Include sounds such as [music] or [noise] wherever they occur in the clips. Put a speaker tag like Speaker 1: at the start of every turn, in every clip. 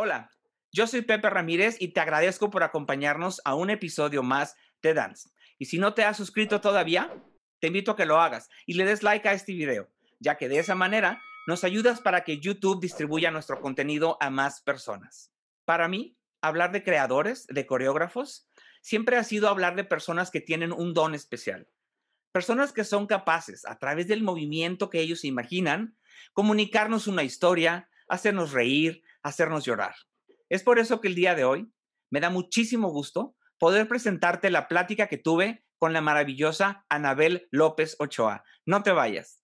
Speaker 1: Hola, yo soy Pepe Ramírez y te agradezco por acompañarnos a un episodio más de Dance. Y si no te has suscrito todavía, te invito a que lo hagas y le des like a este video, ya que de esa manera nos ayudas para que YouTube distribuya nuestro contenido a más personas. Para mí, hablar de creadores, de coreógrafos, siempre ha sido hablar de personas que tienen un don especial. Personas que son capaces, a través del movimiento que ellos imaginan, comunicarnos una historia, hacernos reír, hacernos llorar. Es por eso que el día de hoy me da muchísimo gusto poder presentarte la plática que tuve con la maravillosa Anabel López Ochoa. No te vayas.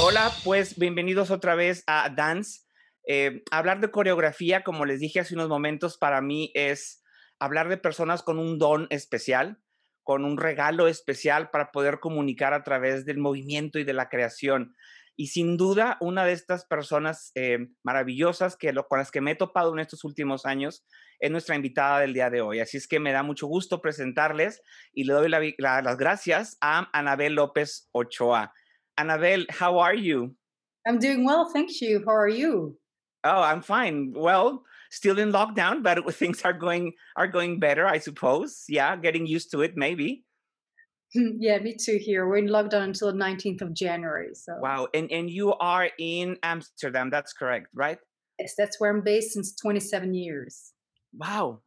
Speaker 1: Hola, pues bienvenidos otra vez a Dance. Eh, hablar de coreografía, como les dije hace unos momentos, para mí es hablar de personas con un don especial, con un regalo especial para poder comunicar a través del movimiento y de la creación. Y sin duda, una de estas personas eh, maravillosas que con las que me he topado en estos últimos años es nuestra invitada del día de hoy. Así es que me da mucho gusto presentarles y le doy las gracias a Anabel López Ochoa. Anabel, how are you?
Speaker 2: I'm doing well, thank you. How are you?
Speaker 1: Oh, I'm fine. Well, still in lockdown, but [laughs] things are going are going better, I suppose. Yeah, getting used to it, maybe. [laughs]
Speaker 2: yeah, me too. Here, we're in lockdown until the 19th of January. So
Speaker 1: wow, and and you are in Amsterdam. That's correct, right?
Speaker 2: Yes, that's where I'm based since 27 years.
Speaker 1: Wow.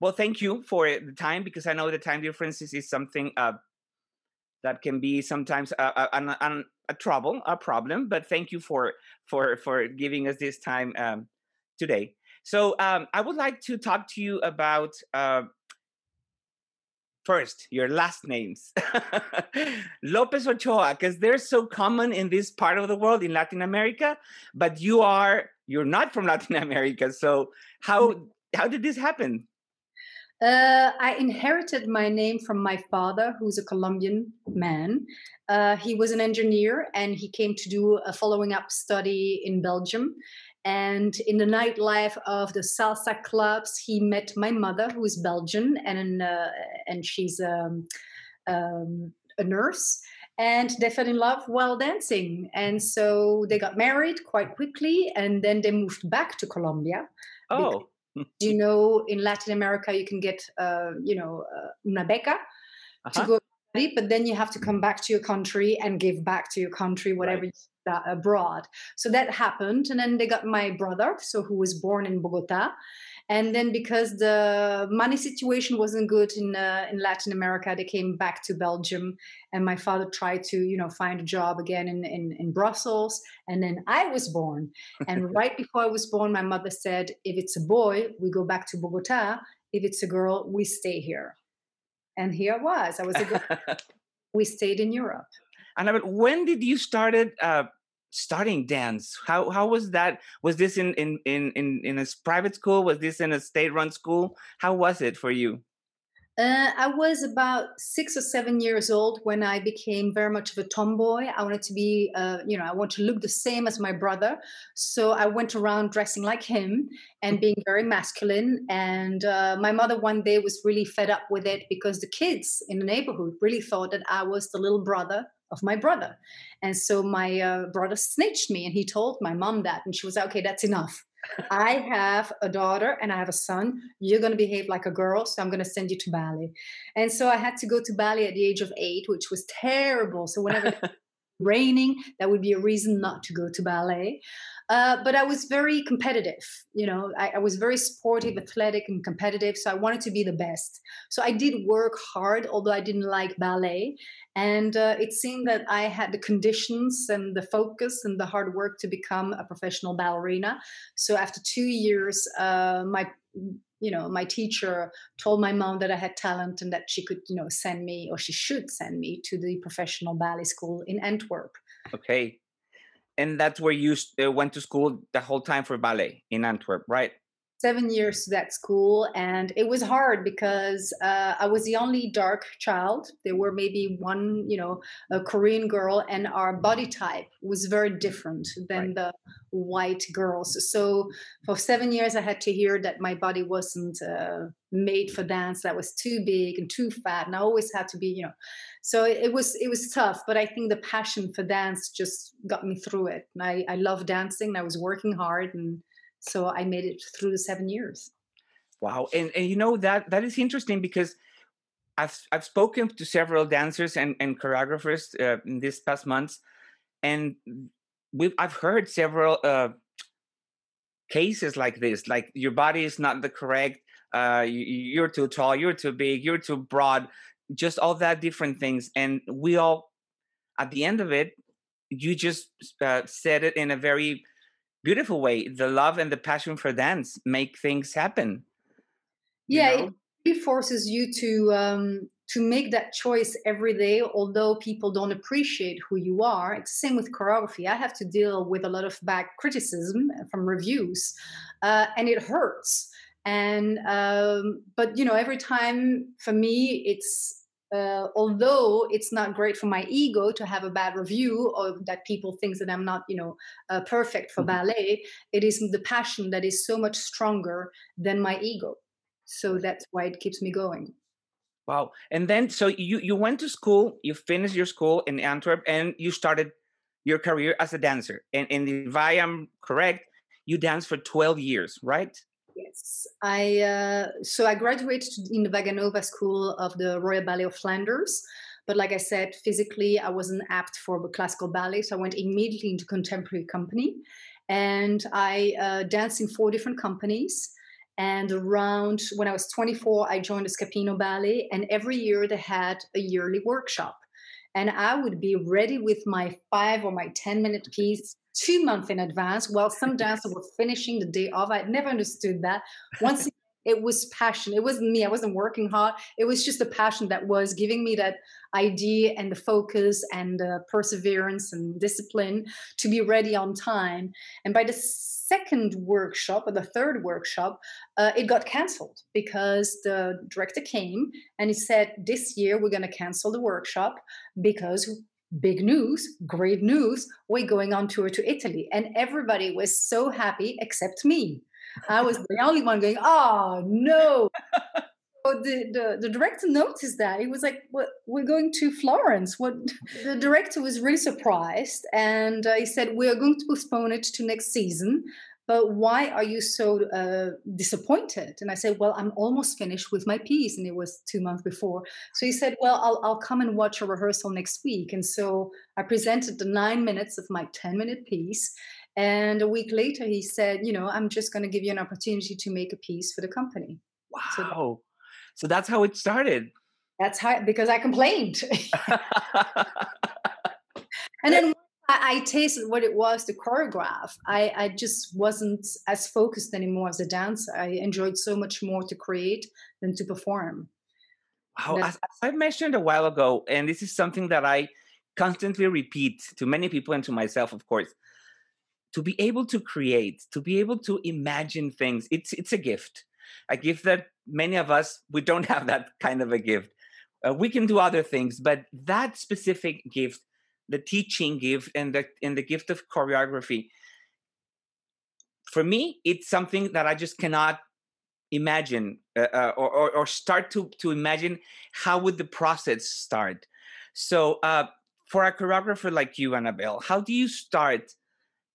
Speaker 1: Well, thank you for the time because I know the time differences is something uh, that can be sometimes a, a, a, a, trouble, a problem. But thank you for for for giving us this time um, today. So um, I would like to talk to you about uh, first your last names, [laughs] Lopez Ochoa, because they're so common in this part of the world in Latin America. But you are you're not from [laughs] Latin America, so how how did this happen?
Speaker 2: Uh, I inherited my name from my father, who's a Colombian man. Uh, he was an engineer and he came to do a following up study in Belgium. And in the nightlife of the salsa clubs, he met my mother, who is Belgian, and uh, and she's um, um, a nurse. And they fell in love while dancing, and so they got married quite quickly, and then they moved back to Colombia.
Speaker 1: Oh,
Speaker 2: you know, in Latin America, you can get, uh, you know, uh, una beca uh-huh. to go but then you have to come back to your country and give back to your country whatever right that abroad. So that happened. And then they got my brother, so who was born in Bogota. And then because the money situation wasn't good in uh, in Latin America, they came back to Belgium. And my father tried to, you know, find a job again in, in, in Brussels. And then I was born. And [laughs] right before I was born, my mother said, if it's a boy, we go back to Bogota. If it's a girl, we stay here. And here I was. I was a girl. [laughs] we stayed in Europe.
Speaker 1: And I mean, when did you started uh, starting dance? How how was that? Was this in in in in in a private school? Was this in a state run school? How was it for you?
Speaker 2: Uh, I was about six or seven years old when I became very much of a tomboy. I wanted to be, uh, you know, I want to look the same as my brother. So I went around dressing like him and being very masculine. And uh, my mother one day was really fed up with it because the kids in the neighborhood really thought that I was the little brother of my brother. And so my uh, brother snitched me and he told my mom that. And she was like, okay, that's enough. I [laughs] have a daughter and I have a son. You're going to behave like a girl, so I'm going to send you to ballet. And so I had to go to ballet at the age of eight, which was terrible. So whenever [laughs] raining, that would be a reason not to go to ballet. Uh, but I was very competitive. You know, I, I, was very sportive, athletic, and competitive. So I wanted to be the best. So I did work hard, although I didn't like ballet. And uh, it seemed that I had the conditions and the focus and the hard work to become a professional ballerina. So after two years, uh, my you know my teacher told my mom that i had talent and that she could you know send me or she should send me to the professional ballet school in antwerp
Speaker 1: okay and that's where you uh, went to school the whole time for ballet in antwerp right?
Speaker 2: Seven years to that school and it was hard because uh, i was the only dark child. There were maybe one you know a korean girl and our body type was very different than right. the white girls. So for seven years i had to hear that my body wasn't uh, made for dance that was too big and too fat and i always had to be you know so it, was it was tough but i think the passion for dance just got me through it and i i love dancing and i was working hard and so I made it through the seven years.
Speaker 1: Wow, and and you know that that is interesting because I've I've spoken to several dancers and and choreographers uh, in these past months, and we've I've heard several uh, cases like this. Like your body is not the correct. Uh, you, are too tall. You're too big. You're too broad. Just all that different things, and we all, at the end of it, you just uh, said it in a very beautiful way the love and the passion for dance make things happen
Speaker 2: yeah know? it forces you to um to make that choice every day although people don't appreciate who you are. It's the same with choreography. I have to deal with a lot of back criticism from reviews uh, and it hurts. And um, but you know every time for me it's uh, although it's not great for my ego to have a bad review or that people think that i'm not you know uh, perfect for mm-hmm. ballet it is the passion that is so much stronger than my ego. So that's why it keeps me going.
Speaker 1: Wow. And then so you you went to school you finished your school in antwerp and you started your career as a dancer. And, and if i am correct you danced for 12 years right
Speaker 2: Yes, I uh, so I graduated in the Vaganova School of the Royal Ballet of Flanders, but like I said, physically I wasn't apt for classical ballet, so I went immediately into contemporary company, and I uh, danced in four different companies. And around when I was 24, I joined the Scapino Ballet, and every year they had a yearly workshop and I would be ready with my five or my 10 minute piece two months in advance while some dancers were finishing the day off. I never understood that. Once [laughs] it was passion. It wasn't me. I wasn't working hard. It was just the passion that was giving me that idea and the focus and the perseverance and discipline to be ready on time. And by the second workshop or the third workshop, uh, it got canceled because the director came and he said, This year we're going to cancel the workshop because big news, great news, we're going on tour to Italy. And everybody was so happy except me. I was the [laughs] only one going, oh no. so the, the, the director noticed that. He was like, what, we're going to Florence. What the director was really surprised. And uh, he said, we are going to postpone it to next season but why are you so uh, disappointed? And I said, well, I'm almost finished with my piece. And it was two months before. So he said, well, I'll, I'll come and watch a rehearsal next week. And so I presented the nine minutes of my 10 minute piece. And a week later, he said, you know, I'm just going to give you an opportunity to make a piece for the company.
Speaker 1: Wow. So, so that's how it started.
Speaker 2: That's how, because I complained. [laughs] [laughs] and then I, I, tasted what it was to choreograph. I, I just wasn't as focused anymore as a dancer. I enjoyed so much more to create than to perform.
Speaker 1: Wow, as, as I mentioned a while ago, and this is something that I constantly repeat to many people and to myself, of course. To be able to create, to be able to imagine things, it's it's a gift, a gift that many of us we don't [laughs] have that kind of a gift. Uh, we can do other things, but that specific gift the teaching gift and the and the gift of choreography. For me it's something that i just cannot imagine uh, uh, or, or, start to to imagine how would the process start. So uh, for a choreographer like you annabelle how do you start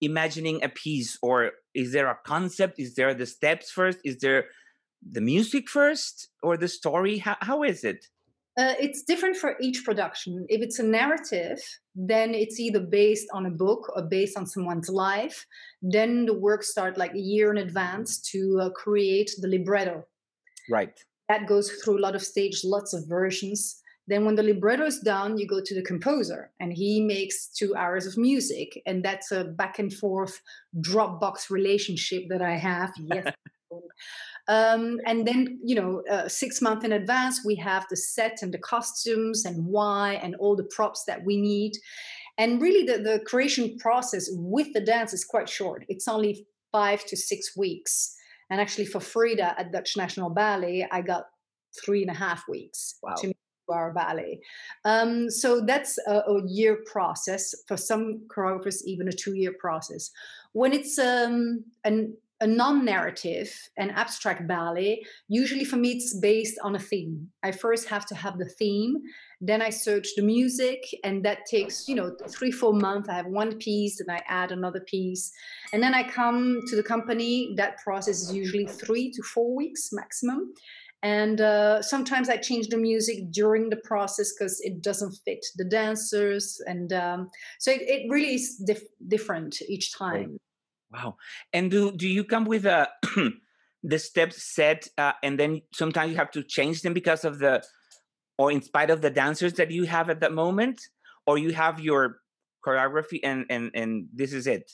Speaker 1: imagining a piece? Or is there a concept? Is there the steps first? Is there the music first or the story? How, how is it
Speaker 2: uh, it's different for each production. If it's a narrative, then it's either based on a book or based on someone's life. Then the work starts like a year in advance to uh, create the libretto.
Speaker 1: Right.
Speaker 2: That goes through a lot of stages, lots of versions. Then, when the libretto is done, you go to the composer and he makes two hours of music. And that's a back and forth Dropbox relationship that I have. Yes. [laughs] Um, and then, you know, uh, six months in advance, we have the set and the costumes and why and all the props that we need. And really, the, the creation process with the dance is quite short. It's only five to six weeks. And actually, for Frida at Dutch National Ballet, I got three and a half weeks
Speaker 1: wow.
Speaker 2: to our ballet. Um, so that's a, a, year process. For some choreographers, even a two-year process. When it's um, an a non-narrative an abstract ballet usually for me it's based on a theme. I first have to have the theme then i search the music and that takes you know three four months. I have one piece and i add another piece and then i come to the company. That process is usually three to four weeks maximum and uh, sometimes i change the music during the process because it doesn't fit the dancers and um, so it, it, really is dif- different each time
Speaker 1: Wow. And do do you come with a [clears throat] the steps set uh, and then sometimes you have to change them because of the or in spite of the dancers that you have at that moment or you have your choreography and and and this is it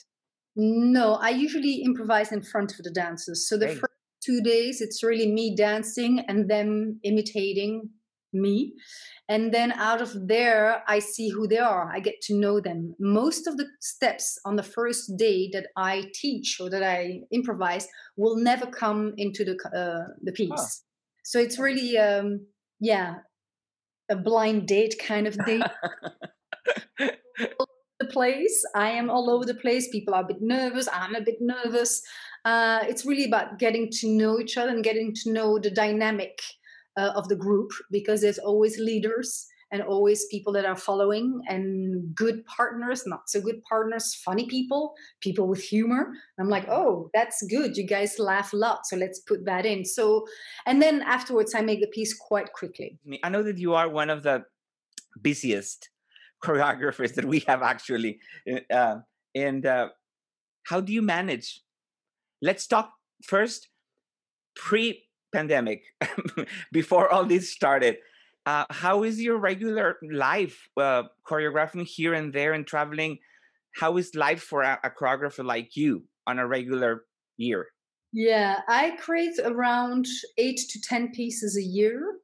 Speaker 2: no i usually improvise in front of the dancers so the Great. first two days it's really me dancing and them imitating me. And then out of there i see who they are. I get to know them. Most of the steps on the first day that i teach or that i improvise will never come into the uh, the piece. Huh. so it's really um yeah a blind date kind of thing. [laughs] The place. I am all over the place. People are a bit nervous. I'm a bit nervous. Uh, it's really about getting to know each other and getting to know the dynamic uh, of the group because there's always leaders and always people that are following and good partners, not so good partners, funny people, people with humor. I'm like, oh, that's good. You guys laugh a lot. So let's put that in. So, and then afterwards, I make the piece quite quickly.
Speaker 1: I know that you are one of the busiest choreographers that we have actually. Uh, and uh, how do you manage? Let's talk first pre pandemic [laughs] before all this started uh, how is your regular life uh, choreographing here and there and traveling? How is life for a, a choreographer like you on a regular year?
Speaker 2: Yeah i create around eight to ten pieces a year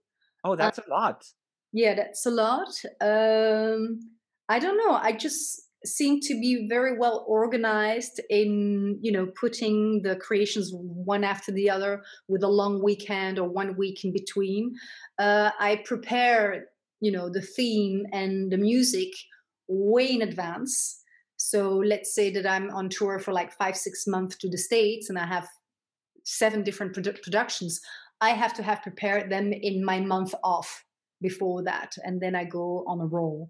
Speaker 1: oh uh, that's uh, a lot.
Speaker 2: Yeah that's a lot um i don't know i just seem to be very well organized in you know putting the creations one after the other with a long weekend or one week in between. Uh, i prepare you know the theme and the music way in advance. So let's say that i'm on tour for like five six months to the states and i have seven different produ- productions i have to have prepared them in my month off before that and then i go on a roll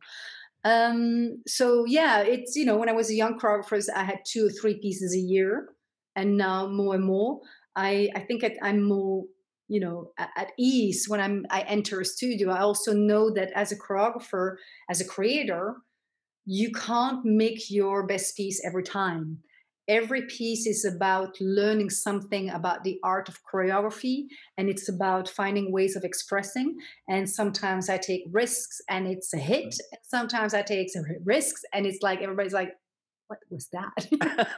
Speaker 2: um, so yeah, it's you know when I was a young choreographer, I had two or three pieces a year, and now more and more. I I think I'm more you know at, ease when I'm I enter a studio. I also know that as a choreographer, as a creator, you can't make your best piece every time every piece is about learning something about the art of choreography and it's about finding ways of expressing. And sometimes i take risks and it's a hit. Mm-hmm. Sometimes i take some risks and it's like everybody's like what was that?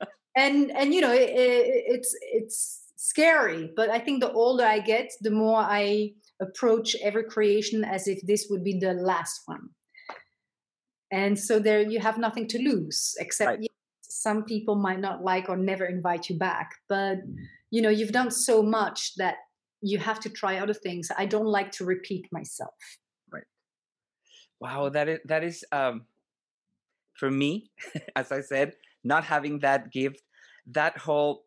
Speaker 2: [laughs] [laughs] And and you know it, it, it's it's scary but i think the older i get the more i approach every creation as if this would be the last one. And so there you have nothing to lose except right some people might not like or never invite you back but you know you've done so much that you have to try other things. I don't like to repeat myself.
Speaker 1: Right. Wow that is that is um for me [laughs] as i said not having that gift that whole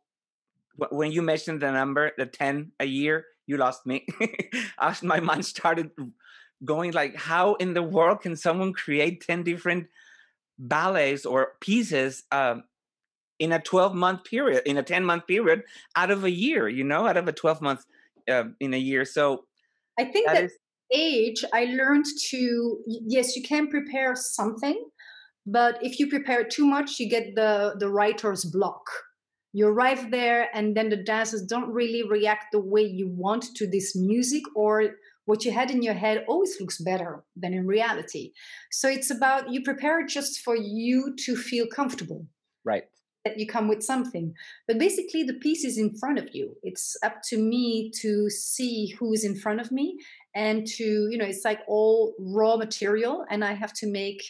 Speaker 1: when you mentioned the number the 10 a year you lost me. [laughs] As my mind started going like how in the world can someone create 10 different ballets or pieces um, in a 12 month period, in a 10 month period, out of a year, you know, out of a 12 month uh, in a year. So
Speaker 2: I think that, that is, age, I learned to, yes, you can prepare something, but if you prepare too much, you get the, the writer's block. You arrive there, and then the dancers don't really react the way you want to this music, or what you had in your head always looks better than in reality. So it's about you prepare just for you to feel comfortable.
Speaker 1: Right.
Speaker 2: That you come with something. But basically, the piece is in front of you. It's up to me to see who's in front of me and to, you know, it's like all raw material, and I have to make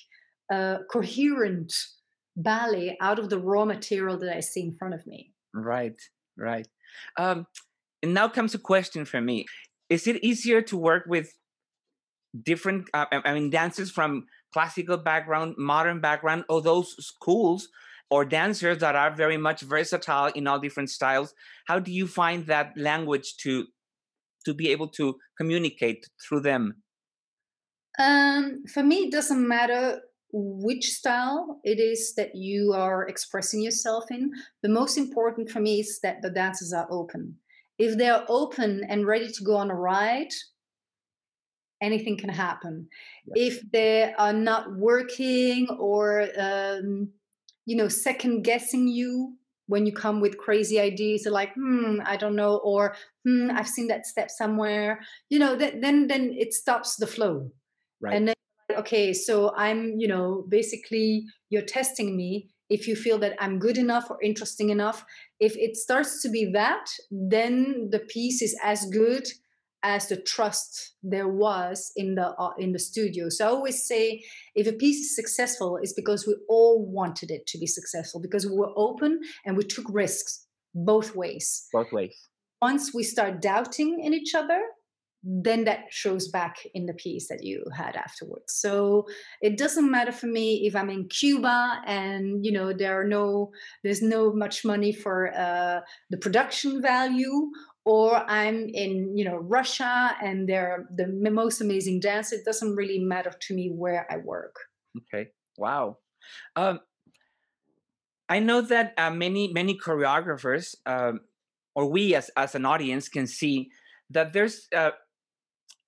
Speaker 2: a coherent ballet out of the raw material that I see in front of me.
Speaker 1: Right, right. Um, and now comes a question for me: Is it easier to work with different? Uh, I mean, dancers from classical background, modern background, or those schools or dancers that are very much versatile in all different styles? How do you find that language to to be able to communicate through them?
Speaker 2: Um, for me, it doesn't matter which style it is that you are expressing yourself in. The most important for me is that the dancers are open. If they're open and ready to go on a ride, anything can happen. If they are not working or um, you know second guessing you when you come with crazy ideas like hmm i don't know or hmm i've seen that step somewhere you know then then then it stops the flow right. and then okay so i'm you know basically you're testing me if you feel that i'm good enough or interesting enough if it starts to be that then the piece is as good as the trust there was in the uh, in the studio. So i always say if a piece is successful it's because we all wanted it to be successful because we were open and we took risks both ways.
Speaker 1: Both ways.
Speaker 2: Once we start doubting in each other then that shows back in the piece that you had afterwards. So it doesn't matter for me if i'm in cuba and you know there are no there's no much money for uh, the production value or i'm in you know russia and they're the most amazing dance it doesn't really matter to me where i work.
Speaker 1: Okay. Wow. Um, i know that uh, many many choreographers um, or we as as an audience can see that there's uh,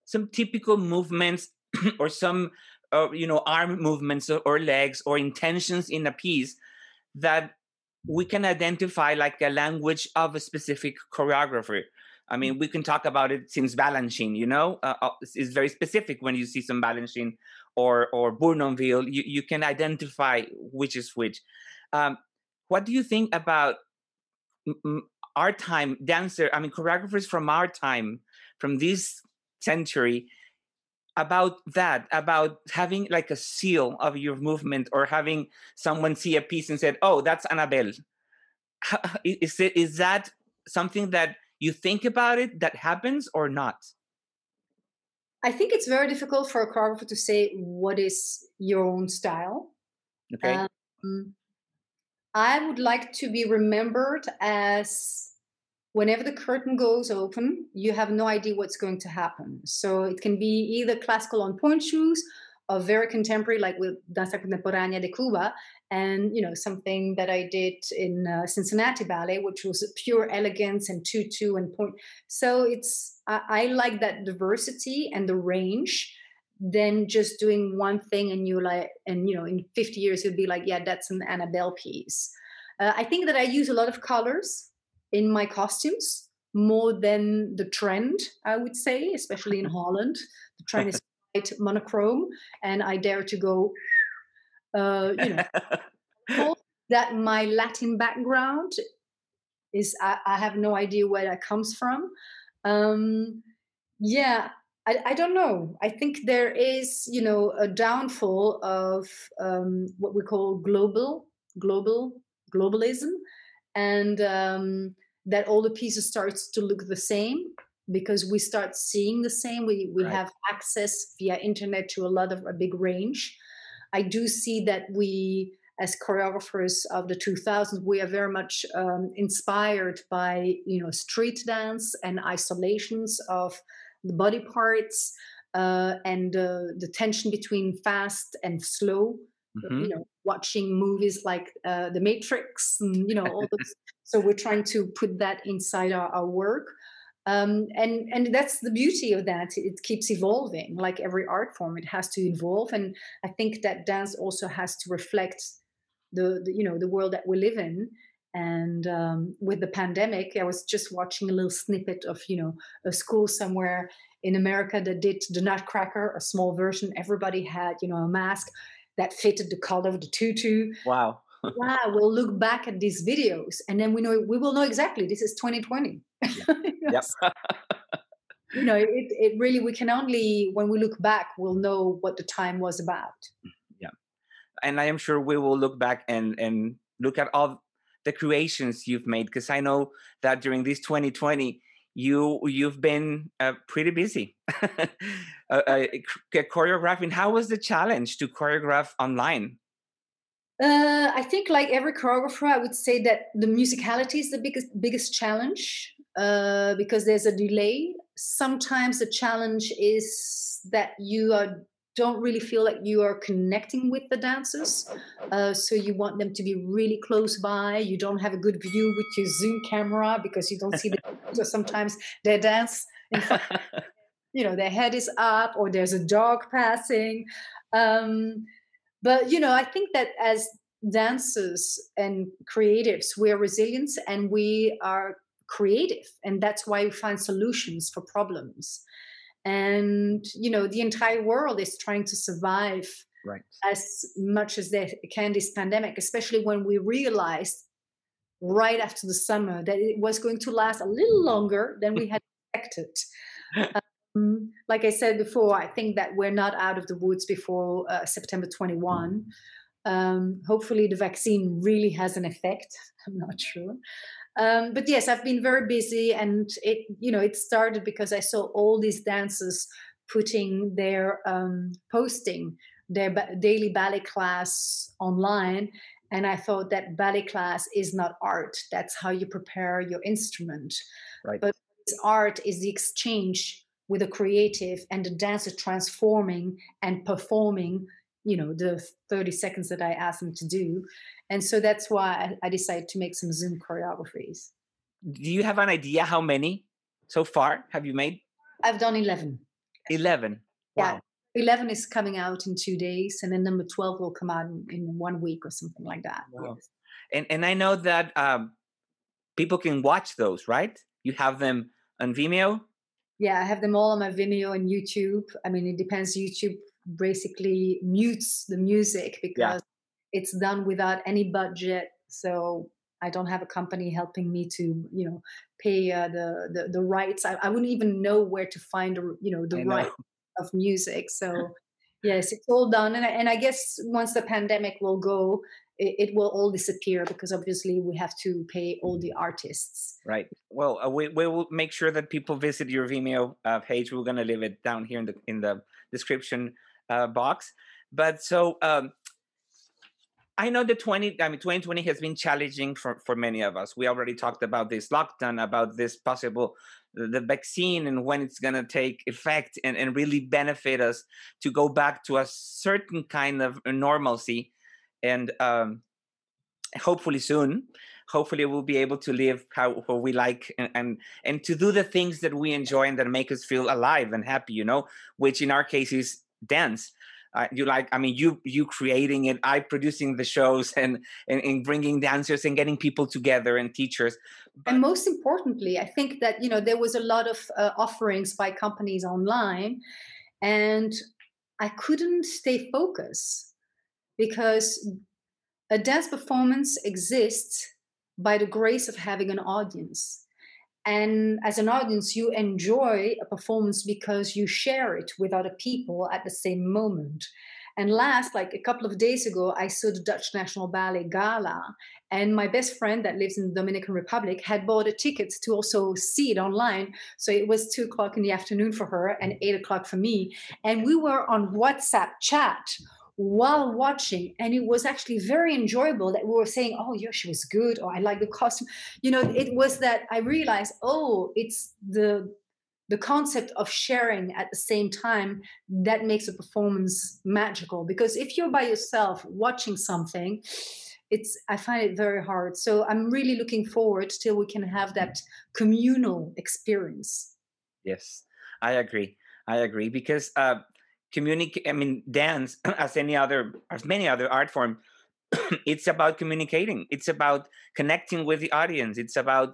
Speaker 1: some typical movements [clears throat] or some uh, you know arm movements or legs or intentions in a piece that we can identify like a language of a specific choreographer. I mean, we can talk about it since Balanchine, you know, uh, uh it's very specific when you see some Balanchine or or Bournonville, you, you can identify which is which. Um, what do you think about our time dancer? I mean, choreographers from our time, from this century, about that about having like a seal of your movement or having someone see a piece and said oh that's annabelle. Is it is that something that you think about it that happens or not?
Speaker 2: I think it's very difficult for a choreographer to say what is your own style. Okay. Um, i would like to be remembered as whenever the curtain goes open, you have no idea what's going to happen. So it can be either classical on pointe shoes or very contemporary, like with Danza Contemporanea de Cuba, and you know something that I did in uh, Cincinnati Ballet, which was pure elegance and tutu and point. So it's I, I like that diversity and the range than just doing one thing and you like and you know in 50 years you'll be like yeah that's an annabelle piece uh, i think that i use a lot of colors in my costumes more than the trend, I would say, especially in [laughs] Holland. The trend is quite monochrome, and I dare to go, uh, you know, [laughs] that my Latin background is, I, I, have no idea where that comes from. Um, yeah, I, I, don't know. I think there is, you know, a downfall of um, what we call global, global, globalism, and um, that all the pieces starts to look the same because we start seeing the same. We we right. have access via internet to a lot of a big range. I do see that we as choreographers of the 2000s we are very much um, inspired by you know street dance and isolations of the body parts uh, and uh, the tension between fast and slow mm-hmm. you know watching movies like uh, the matrix and you know all those. [laughs] So we're trying to put that inside our, our work. Um, and and that's the beauty of that. It keeps evolving like every art form it has to evolve. And i think that dance also has to reflect the, the you know the world that we live in. And um, with the pandemic i was just watching a little snippet of you know a school somewhere in america that did the nutcracker a small version. Everybody had you know a mask that fitted the color of the tutu
Speaker 1: wow
Speaker 2: yeah, we'll look back at these videos and then we know we will know exactly this is 2020.
Speaker 1: Yes. [laughs]
Speaker 2: you know, it, it really we can only when we look back we'll know what the time was about.
Speaker 1: Mm-hmm, yeah. And I am sure we will look back and and look at all the creations you've made because I know that during this 2020 you you've been uh, pretty busy [laughs] uh, uh, choreographing. How was the challenge to choreograph online?
Speaker 2: Uh, I think, like every choreographer, I would say that the musicality is the biggest biggest challenge uh, because there's a delay. Sometimes the challenge is that you are don't really feel like you are connecting with the dancers. Uh, so you want them to be really close by. You don't have a good view with your Zoom camera because you don't see the. [laughs] so sometimes they dance in front. [laughs] you know, their head is up or there's a dog passing. Um, but you know, I think that as dancers and creatives, we're resilient and we are creative, and that's why we find solutions for problems and you know the entire world is trying to survive
Speaker 1: right.
Speaker 2: as much as they can this pandemic especially when we realized right after the summer that it was going to last a little longer than we had expected. [laughs] Um, like i said before i think that we're not out of the woods before uh, september 21 um, hopefully the vaccine really has an effect. [laughs] I'm not sure um, but yes, I've been very busy, and it you know it started because I saw all these dancers putting their um, posting their ba- daily ballet class online, and I thought that ballet class is not art. That's how you prepare your instrument.
Speaker 1: Right.
Speaker 2: But art is the exchange with a creative and the dancer transforming and performing you know the 30 seconds that i asked them to do and so that's why I, decided to make some zoom choreographies.
Speaker 1: Do you have an idea how many so far have you made?
Speaker 2: I've done 11
Speaker 1: 11
Speaker 2: wow. yeah 11 is coming out in two days and then number 12 will come out in, in one week or something like that. Wow. yes.
Speaker 1: and and i know that um, people can watch those right? You have them on vimeo?
Speaker 2: Yeah i have them all on my vimeo and youtube. I mean it depends. Youtube basically mutes the music because. It's done without any budget. So I don't have a company helping me to, you know, pay uh, the, the, the rights. I, I wouldn't even know where to find, you know, the right of music. So [laughs] yes, it's all done. And I, and I guess once the pandemic will go, it, it, will all disappear because obviously we have to pay all the artists.
Speaker 1: Right. Well, uh, we, we will make sure that people visit your Vimeo uh, page. We're going to leave it down here in the in the description uh, box. But so um, I know the 20, I mean, 2020 has been challenging for, for many of us. We already talked about this lockdown, about this possible, the vaccine and when it's going to take effect and, and really benefit us to go back to a certain kind of normalcy. And um, hopefully soon, hopefully we'll be able to live how, how we like and, and, and to do the things that we enjoy and that make us feel alive and happy, you know, which in our case is dance uh, you like i mean you you creating it i producing the shows [laughs] and, and, and bringing dancers and getting people together and teachers
Speaker 2: but and most importantly i think that you know there was a lot of uh, offerings by companies online and i couldn't stay focused because a dance performance exists by the grace of having an audience and as an audience you enjoy a performance because you share it with other people at the same moment. And last like a couple of days ago i saw the dutch national ballet gala and my best friend that lives in the dominican republic had bought a ticket to also see it online. So it was two o'clock in the afternoon for her and eight o'clock for me. And we were on whatsapp chat while watching and it was actually very enjoyable that we were saying oh yeah she was good or i like the costume. You know it was that i realized oh it's the the concept of sharing at the same time that makes a performance magical. Because if you're by yourself watching something it's i find it very hard. So i'm really looking forward till we can have that communal experience.
Speaker 1: Yes. I agree. I agree because uh communicate i mean dance [clears throat] as any other as many other art form [clears throat] it's about communicating. It's about connecting with the audience. It's about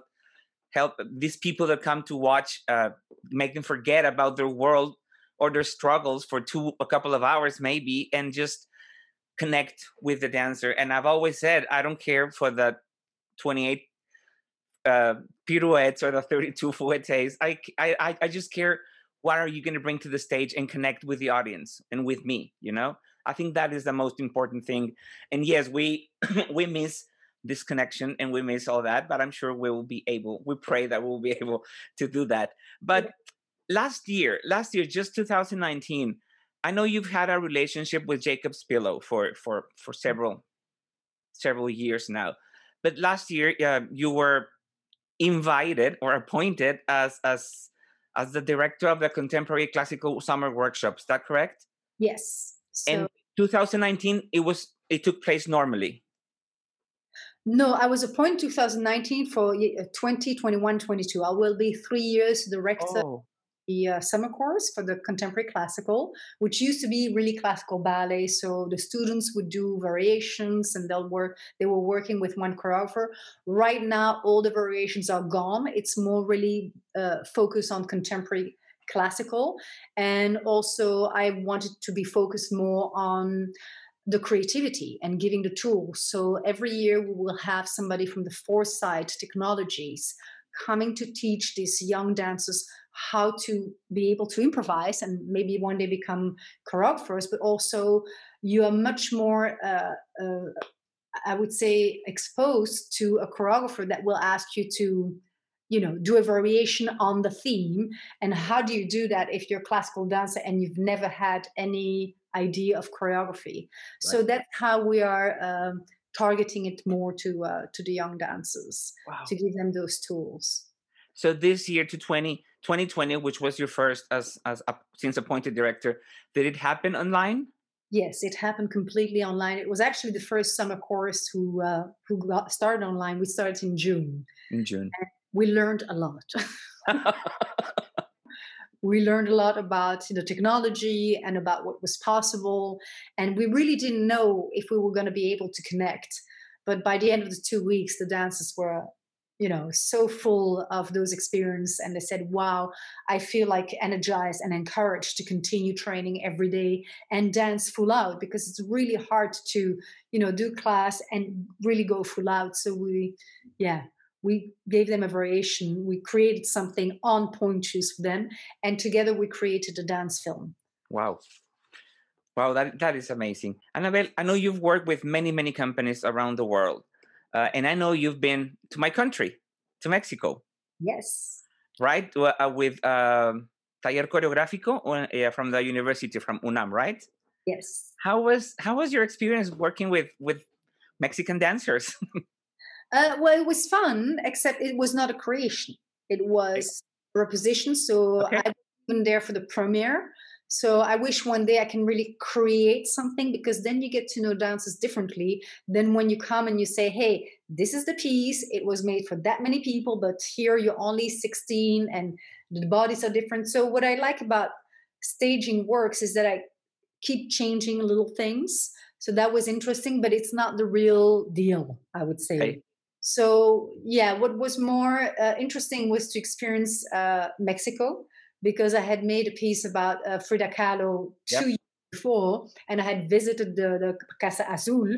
Speaker 1: help these people that come to watch uh, make them forget about their world or their struggles for two a couple of hours maybe and just connect with the dancer. And i've always said i don't care for the 28 uh, pirouettes or the [laughs] 32 fouettes I, I i just care what are you going to bring to the stage and connect with the audience and with me you know? I think that is the most important thing. And yes we [clears throat] we miss this connection and we miss all that, but I'm sure we will be able, we pray that we'll be [laughs] able to do that. But last year, last year, just 2019, I know you've had a relationship with Jacob's Pillow for for for several several years now, but last year uh, you were invited or appointed as as as the director of the Contemporary Classical Summer Workshops. Is that correct?
Speaker 2: Yes.
Speaker 1: So, and 2019, it was it took place normally.
Speaker 2: No, I was appointed 2019 for uh, 2021 22. I will be three years director oh the uh, summer course for the contemporary classical, which used to be really classical ballet. So the students would do variations and they'll work, they were working with one choreographer. Right now, all the variations are gone. It's more really uh, focused on contemporary classical. And also, I wanted to be focused more on the creativity and giving the tools. So every year we will have somebody from the Forsythe Technologies coming to teach these young dancers how to be able to improvise and maybe one day become choreographers, but also you are much more, uh, uh, I would say, exposed to a choreographer that will ask you to you know do a variation on the theme and how do you do that if you're a classical dancer and you've never had any idea of choreography right. so that's how we are um, targeting it more to uh, to the young dancers wow. to give them those tools
Speaker 1: so this year to 20 2020, which was your first as as a, since appointed director, did it happen online?
Speaker 2: Yes, it happened completely online. It was actually the first summer course who uh, who got started online. We started in June.
Speaker 1: In June,
Speaker 2: and we learned a lot. [laughs] [laughs] we learned a lot about the technology and about what was possible, and we really didn't know if we were going to be able to connect. But by the end of the two weeks, the dances were you know so full of those experiences and they said wow i feel like energized and encouraged to continue training every day and dance full out because it's really hard to you know do class and really go full out. So we yeah we gave them a variation. We created something on pointers for them and together we created a dance film.
Speaker 1: Wow. Wow that, that is amazing. Annabelle i know you've worked with many many companies around the world uh, and I know you've been to my country, to Mexico.
Speaker 2: Yes.
Speaker 1: Right? Uh, with um, Taller Coreográfico uh, from the university, from UNAM, right?
Speaker 2: Yes.
Speaker 1: How was how was your experience working with with Mexican dancers? [laughs]
Speaker 2: uh, well, it was fun, except it was not a creation. It was a reposition. So okay. I was there for the premiere. So I wish one day I can really create something because then you get to know dancers differently than when you come and you say, hey, this is the piece. It was made for that many people, but here you're only 16 and the bodies are different. So what I like about staging works is that I keep changing little things. So that was interesting, but it's not the real deal, I would say. Hey. So yeah, what was more uh, interesting was to experience uh, Mexico because I had made a piece about uh, Frida Kahlo two yep. years before, and I had visited the, the Casa Azul.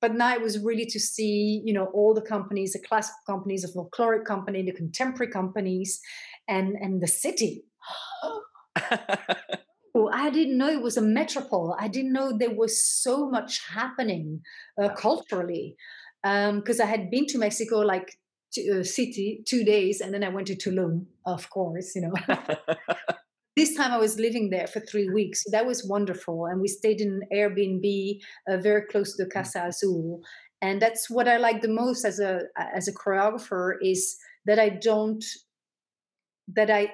Speaker 2: But now it was really to see, you know, all the companies, the classical companies, the folkloric company, the contemporary companies, and and the city. [laughs] oh, I didn't know it was a metropole. I didn't know there was so much happening uh, culturally because um, I had been to Mexico like to, uh, city two days and then i went to tulum of course you know [laughs] this time i was living there for three weeks so that was wonderful and we stayed in an airbnb uh, very close to the mm. casa azul and that's what i like the most as a as a choreographer is that i don't that i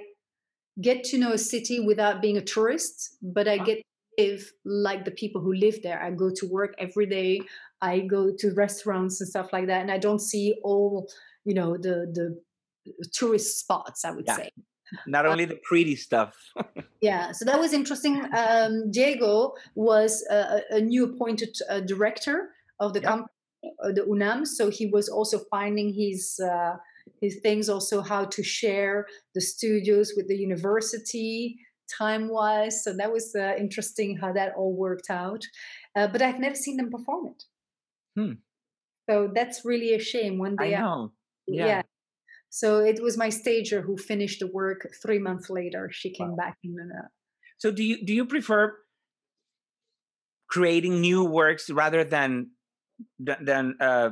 Speaker 2: get to know a city without being a tourist but i get live like the people who live there. I go to work every day. I go to restaurants and stuff like that, and I don't see all you know the the tourist spots i would yeah. say.
Speaker 1: Not only the pretty stuff. [laughs]
Speaker 2: Yeah so that was interesting. Um, diego was a, a new appointed uh, director of the company uh, the unam so he was also finding his uh, his things also how to share the studios with the university time wise so that was uh, interesting how that all worked out. Uh, but i've never seen them perform it.
Speaker 1: Hmm.
Speaker 2: so that's really a shame. One day
Speaker 1: I know yeah.
Speaker 2: yeah. So it was my stager who finished the work three months later. She came wow. back in. Uh,
Speaker 1: so do you do you prefer creating new works rather than than uh,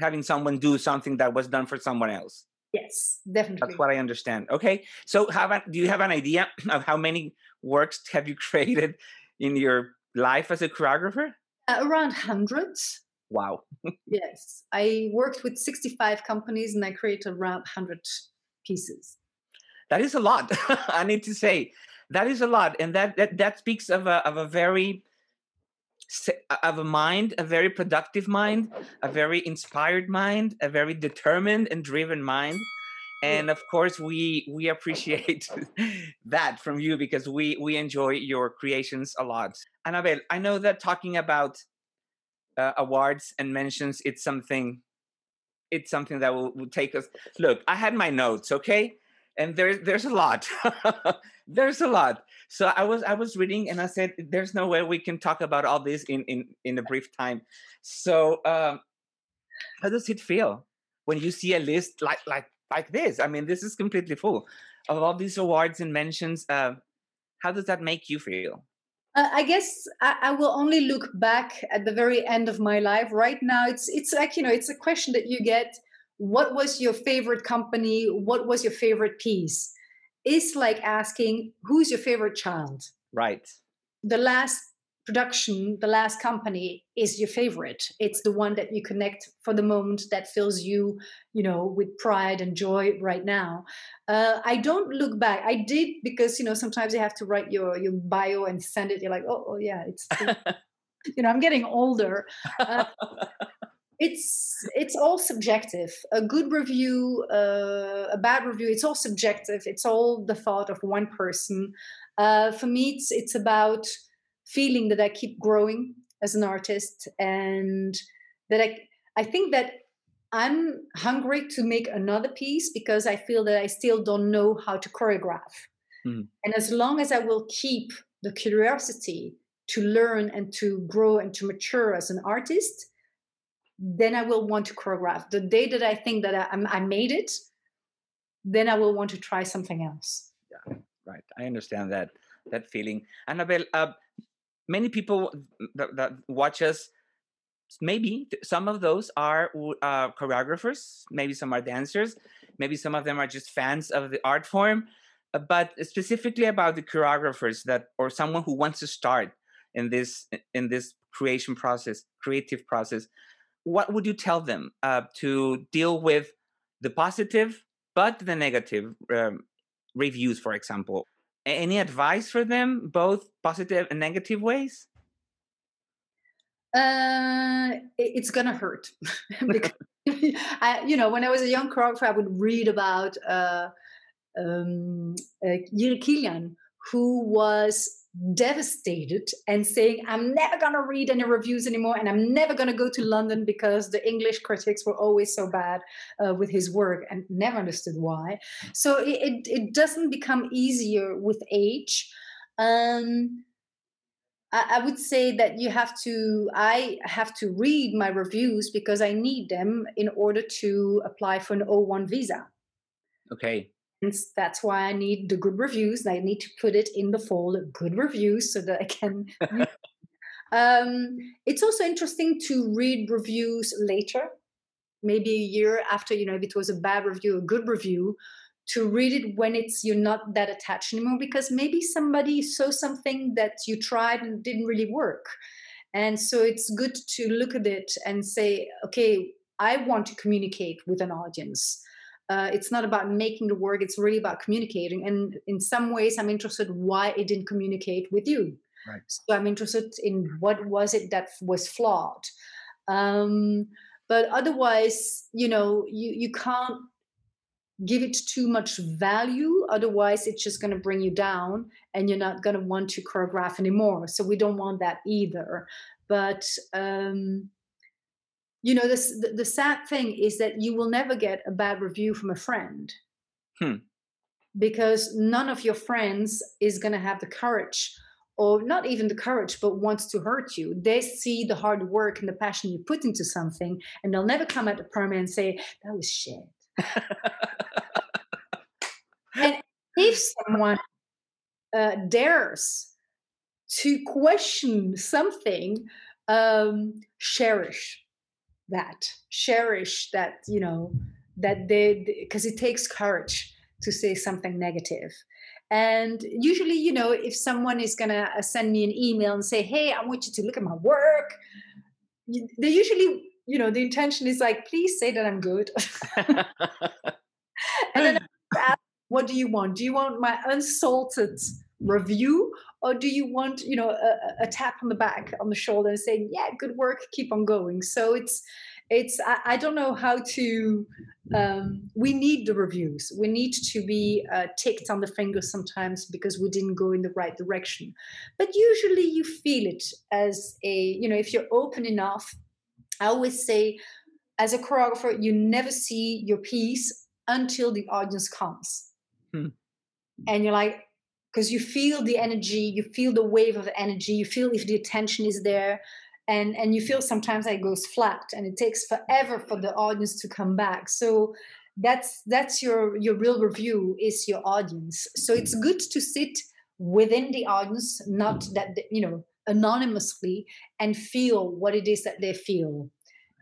Speaker 1: having someone do something that was done for someone else.
Speaker 2: Yes, definitely.
Speaker 1: That's what I understand. Okay, so have a, do you have an idea [clears throat] of how many works have you [laughs] created in your life as a choreographer?
Speaker 2: Uh, around hundreds.
Speaker 1: Wow.
Speaker 2: yes, I worked with 65 companies and I created around 100 pieces.
Speaker 1: That is a lot. [laughs] I need to say that is a lot, and that that, that speaks of a of a very of a mind, a very productive mind, a very inspired mind, a very determined and driven mind. And of course, we we appreciate [laughs] that from you because we we enjoy your creations a lot. Annabelle, I know that talking about uh, awards and mentions, it's something, it's something that will, will take us. Look, I had my notes, okay, and there's there's a lot, [laughs] there's a lot. So I was I was reading and I said, "There's no way we can talk about all this in in in a brief time." So um, how does it feel when you see a list like like like this? I mean, this is completely full of all these awards and mentions. Uh, how does that make you feel?
Speaker 2: Uh, I guess I, I, will only look back at the very end of my life. Right now, it's it's like you know, it's a question that you get. What was your favorite company? What was your favorite piece? It's like asking who's your favorite child
Speaker 1: right
Speaker 2: the last production the last company is your favorite. It's the one that you connect for the moment that fills you you know with pride and joy right now. Uh, i don't look back. I did because you know sometimes you have to write your your bio and send it. You're like oh, oh yeah it's [laughs] you know i'm getting older. Uh, it's it's all subjective. A good review uh, a bad review it's all subjective. It's all the thought of one person. Uh, for me it's it's about feeling that i keep growing as an artist and that i i think that i'm hungry to make another piece because i feel that i still don't know how to choreograph mm. and as long as i will keep the curiosity to learn and to grow and to mature as an artist then I will want to choreograph. The day that I think that I, I made it, then I will want to try something else.
Speaker 1: Yeah, right. I understand that that feeling. Annabelle, uh, many people that, that, watch us, maybe some of those are uh, choreographers, maybe some are dancers, maybe some of them are just fans of the art form. Uh, but specifically about the choreographers that, or someone who wants to start in this in this creation process, creative process what would you tell them uh, to deal with the positive but the negative um, reviews, for example? Any advice for them, both positive and negative ways?
Speaker 2: Uh, it's gonna hurt [laughs] [laughs] because I, you know, when I was a young choreographer, I would read about uh, um, uh, Kylián, who was devastated and saying, I'm never going to read any reviews anymore and I'm never going to go to London because the English critics were always so bad uh, with his work and never understood why. So it, it, it doesn't become easier with age. Um, I, I would say that you have to, I have to read my reviews because I need them in order to apply for an O1 visa.
Speaker 1: Okay
Speaker 2: that's why I need the good reviews. I need to put it in the folder good reviews so that I can. [laughs] um, it's also interesting to read reviews later, maybe a year after, you know, if it was a bad review, a good review, to read it when it's you're not that attached anymore because maybe somebody saw something that you tried and didn't really work. And so it's good to look at it and say, okay, I want to communicate with an audience uh, it's not about making the work it's really about communicating. And in some ways i'm interested why it didn't communicate with you.
Speaker 1: Right.
Speaker 2: so i'm interested in what was it that was flawed. Um, but otherwise you know you, you can't give it too much value. Otherwise it's just going to bring you down and you're not going to want to choreograph anymore. So we don't want that either. But um, you know this the, the, sad thing is that you will never get a bad review from a friend.
Speaker 1: Hmm.
Speaker 2: because none of your friends is going to have the courage or not even the courage but wants to hurt you. They see the hard work and the passion you put into something and they'll never come at the permit and say that was shit. And if someone uh, dares to question something um, cherish that cherish that you know that they because it takes courage to say something negative. And usually you know if someone is going to uh, send me an email and say hey i want you to look at my work they usually you know the intention is like please say that i'm good. [laughs] And then [laughs] ask, what do you want? Do you want my unsalted review or do you want you know a, a, tap on the back on the shoulder and saying yeah good work keep on going. So it's it's i, I don't know how to um, we need the reviews. We need to be uh, ticked on the finger sometimes because we didn't go in the right direction. But usually you feel it as a you know if you're open enough i always say as a choreographer you never see your piece until the audience comes. Hmm. and you're like because you feel the energy you feel the wave of energy you feel if the attention is there and and you feel sometimes it goes flat and it takes forever for the audience to come back. So that's that's your your real review is your audience. So it's good to sit within the audience not that you know anonymously and feel what it is that they feel.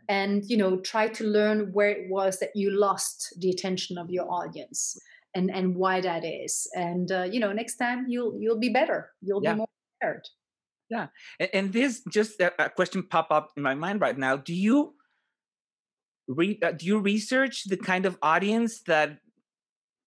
Speaker 2: And you know try to learn where it was that you lost the attention of your audience and and why that is. And uh, you know next time you'll you'll be better. You'll yeah. be more prepared.
Speaker 1: Yeah. And, and this just a, a, question pop up in my mind right now. Do you uh, do you research the kind of audience that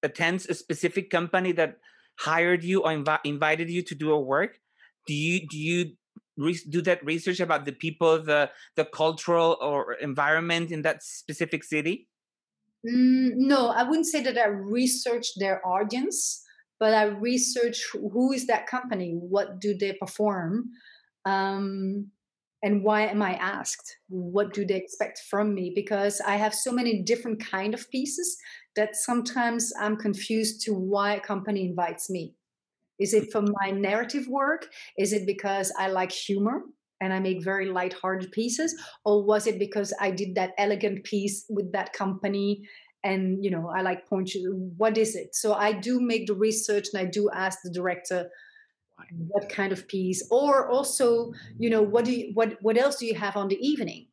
Speaker 1: attends a specific company that hired you or inv- invited you to do a work? Do you do you re- do that research about the people the the cultural or environment in that specific city
Speaker 2: Mm, no, I wouldn't say that I research their audience, but I research who is that company, what do they perform, um, and why am I asked? What do they expect from me? Because I have so many different kind of pieces that sometimes I'm confused to why a company invites me. Is it for my narrative work? Is it because I like humor? And I make very light-hearted pieces, or was it because I did that elegant piece with that company and you know I like point you what is it? So I do make the research and I do ask the director what kind of piece, or also you know what do you, what what else do you have on the evening?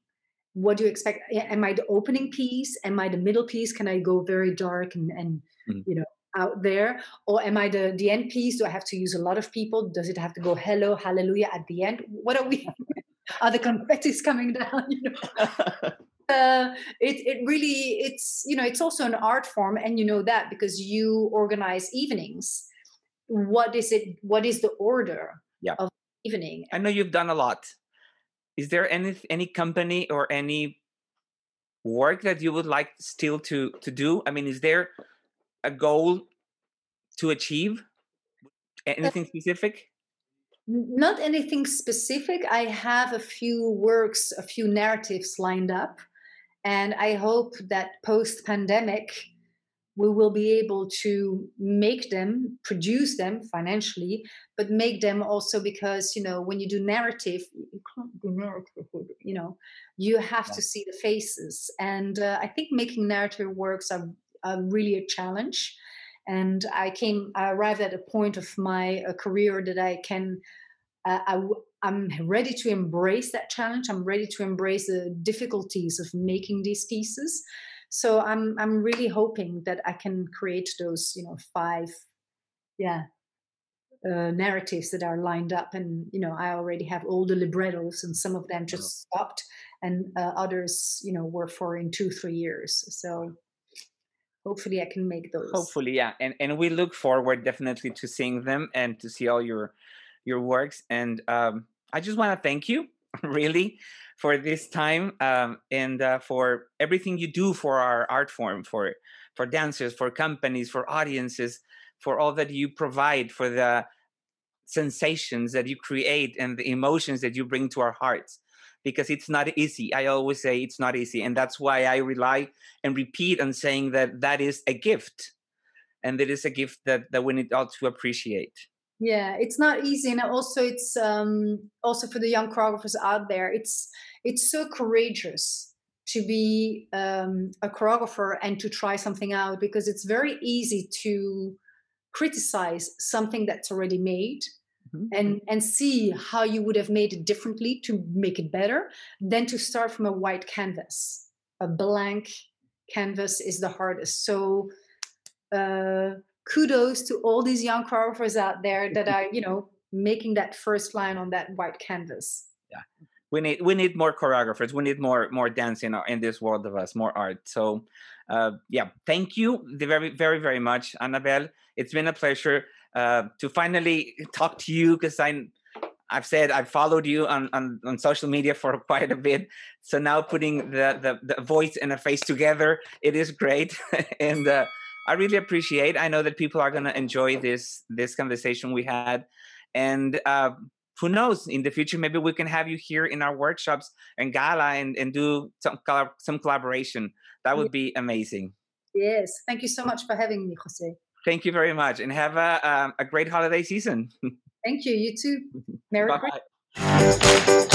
Speaker 2: What do you expect? Am I the opening piece? Am I the middle piece? Can I go very dark and, and mm-hmm. you know out there? Or am i the the end piece do i have to use a lot of people? Does it have to go hello hallelujah at the end? What are we [laughs] are the confettis coming down [laughs] you know? [laughs] Uh, it, it really it's you know it's also an art form and you know that because you organize evenings. What is it what is the order
Speaker 1: yeah.
Speaker 2: of evening?
Speaker 1: I know you've done a lot. Is there any any company or any work that you would like still to to do? I mean is there a goal to achieve? Anything specific?
Speaker 2: Not anything specific. I have a few works, a few narratives lined up. And I hope that post pandemic, we will be able to make them, produce them financially, but make them also because, you know, when you do narrative, you can't do narrative, you know, you have yeah. to see the faces. And uh, I think making narrative works are uh, really a challenge. And I came, I arrived at a point of my uh, career that I can, uh, I, I'm ready to embrace that challenge. I'm ready to embrace the difficulties of making these pieces. So I'm, I'm really hoping that I can create those, you know, five, yeah, uh, narratives that are lined up and you know i already have all the librettos and some of them just stopped and uh, others you know were for in two three years so hopefully I can make those.
Speaker 1: Hopefully, yeah, and and we look forward definitely to seeing them and to see all your your works. And um, I just want to thank you [laughs] really for this time um, and uh, for everything you do for our art form, for for dancers, for companies, for audiences, for all that you provide, for the sensations that you create and the emotions that you bring to our hearts because it's not easy. I always say it's not easy. And that's why I rely and repeat on saying that that is a gift. And that is a gift that, that we need all to appreciate.
Speaker 2: Yeah, it's not easy. And also it's um also for the young choreographers out there, it's it's so courageous to be um, a choreographer and to try something out because it's very easy to criticize something that's already made mm-hmm. and and see how you would have made it differently to make it better than to start from a white canvas. A blank canvas is the hardest. So uh, kudos to all these young choreographers out there that are you know making that first line on that white canvas.
Speaker 1: Yeah. We need we need more choreographers. We need more more dancing in, in this world of us more art. So uh, yeah thank you very very very much annabelle. It's been a pleasure uh, to finally talk to you because i I've said I've followed you on, on, on social media for [laughs] quite a bit. So now putting the, the, the voice and a face together, it is great. [laughs] and uh, I really appreciate. I know that people are going to enjoy this this conversation we had. And uh, who knows in the future maybe we can have you here in our workshops and gala and, and do some some collaboration that would be amazing
Speaker 2: yes thank you so much for having me jose
Speaker 1: thank you very much and have a, um, a great holiday season.
Speaker 2: Thank you you too. Merry [laughs] Christmas